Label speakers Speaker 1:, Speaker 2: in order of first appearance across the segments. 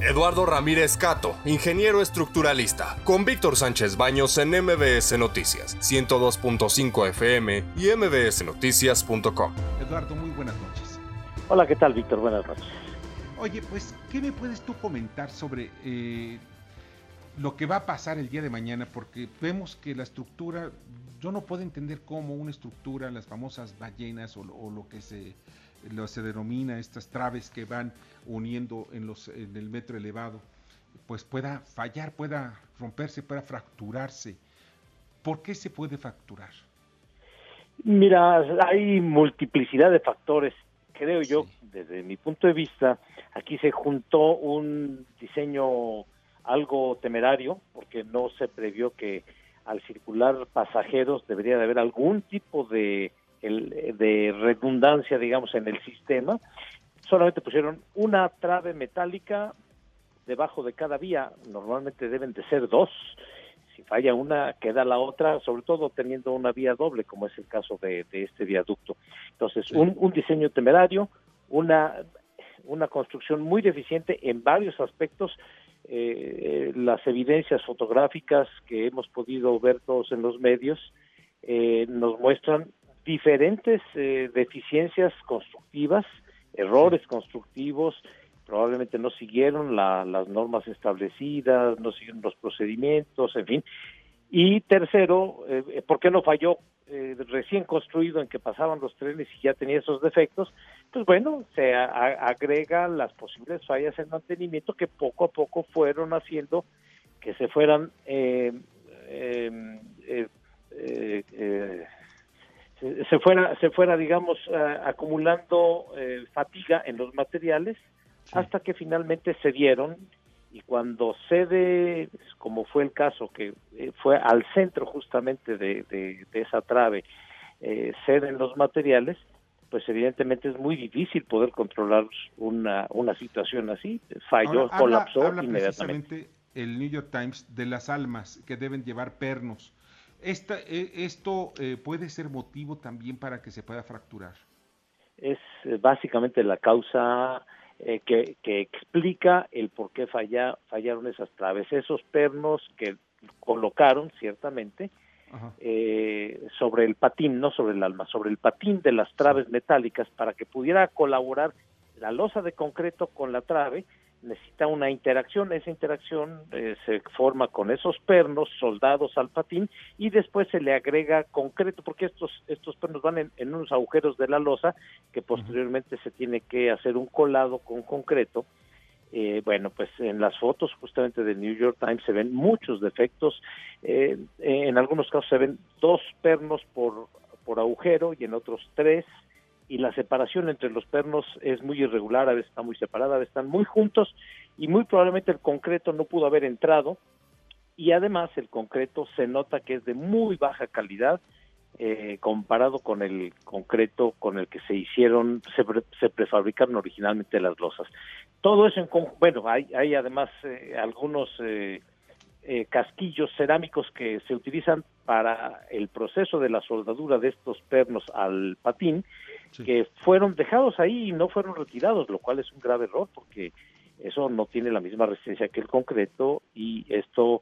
Speaker 1: Eduardo Ramírez Cato, ingeniero estructuralista, con Víctor Sánchez Baños en MBS Noticias, 102.5 FM y mbsnoticias.com.
Speaker 2: Eduardo, muy buenas noches.
Speaker 3: Hola, ¿qué tal, Víctor? Buenas noches.
Speaker 2: Oye, pues, ¿qué me puedes tú comentar sobre eh, lo que va a pasar el día de mañana? Porque vemos que la estructura, yo no puedo entender cómo una estructura, las famosas ballenas o, o lo que se lo se denomina estas traves que van uniendo en, los, en el metro elevado, pues pueda fallar, pueda romperse, pueda fracturarse. ¿Por qué se puede fracturar?
Speaker 3: Mira, hay multiplicidad de factores. Creo yo, desde mi punto de vista, aquí se juntó un diseño algo temerario, porque no se previó que al circular pasajeros debería de haber algún tipo de de redundancia, digamos, en el sistema, solamente pusieron una trave metálica debajo de cada vía, normalmente deben de ser dos, si falla una queda la otra, sobre todo teniendo una vía doble, como es el caso de, este viaducto. Entonces, un, un, diseño temerario, una, una construcción muy deficiente en varios aspectos, eh, las evidencias fotográficas que hemos podido ver todos en los medios eh, nos muestran diferentes eh, deficiencias constructivas, errores constructivos, probablemente no siguieron las normas establecidas, no siguieron los procedimientos, en fin. Y tercero, eh, ¿por qué no falló eh, recién construido en que pasaban los trenes y ya tenía esos defectos? Pues bueno, se agrega las posibles fallas en mantenimiento que poco a poco fueron haciendo que se fueran eh, se fuera, se fuera digamos, eh, acumulando eh, fatiga en los materiales hasta que finalmente se dieron y cuando cede, como fue el caso, que eh, fue al centro justamente de, de, esa trave, ceden los materiales, pues evidentemente es muy difícil poder controlar una, una situación así. Falló, colapsó inmediatamente.
Speaker 2: el New York Times de las almas que deben llevar pernos esta, e, ¿Esto eh, puede ser motivo también para que se pueda fracturar?
Speaker 3: Es eh, básicamente la causa eh, que, que, explica el por qué falla, fallaron esas traves. Esos pernos que colocaron, ciertamente, sobre el patín, no sobre el alma, sobre el patín de las traves metálicas para que pudiera colaborar la losa de concreto con la trave necesita una interacción, esa interacción eh, se forma con esos pernos soldados al patín y después se le agrega concreto, porque estos, estos pernos van en, unos agujeros de la losa que posteriormente se tiene que hacer un colado con concreto. Eh, bueno, pues en las fotos justamente del New York Times se ven muchos defectos, eh, en algunos casos se ven dos pernos por, por agujero y en otros tres, y la separación entre los pernos es muy irregular, a veces está muy separada, a veces están muy juntos y muy probablemente el concreto no pudo haber entrado y además el concreto se nota que es de muy baja calidad eh, comparado con el concreto con el que se hicieron, se, prefabricaron originalmente las losas. Todo eso en bueno, hay, hay además eh, algunos eh, casquillos cerámicos que se utilizan para el proceso de la soldadura de estos pernos al patín que fueron dejados ahí y no fueron retirados, lo cual es un grave error porque eso no tiene la misma resistencia que el concreto y esto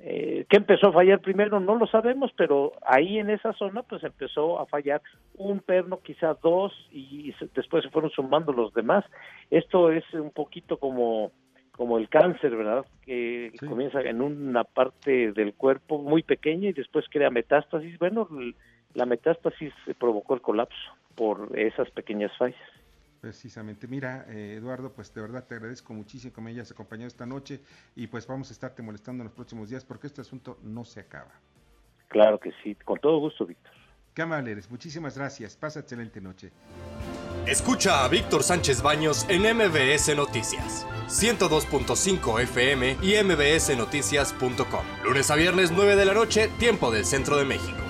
Speaker 3: eh, ¿Qué empezó a fallar primero? No lo sabemos, pero ahí en esa zona pues empezó a fallar un perno, quizá dos, y después se fueron sumando los demás. Esto es un poquito como, como el cáncer, ¿verdad? Que comienza en una parte del cuerpo muy pequeña y después crea metástasis. Bueno, la metástasis provocó el colapso por esas pequeñas fallas.
Speaker 2: Precisamente. Mira, eh, Eduardo, pues de verdad te agradezco muchísimo que me hayas acompañado esta noche y pues vamos a estarte molestando en los próximos días porque este asunto no se acaba.
Speaker 3: Claro que sí, con todo gusto, Víctor.
Speaker 2: Qué amable eres, muchísimas gracias. Pasa excelente noche.
Speaker 1: Escucha a Víctor Sánchez Baños en MBS Noticias, 102.5 FM y mbsnoticias.com. Lunes a viernes 9 de la noche, tiempo del Centro de México.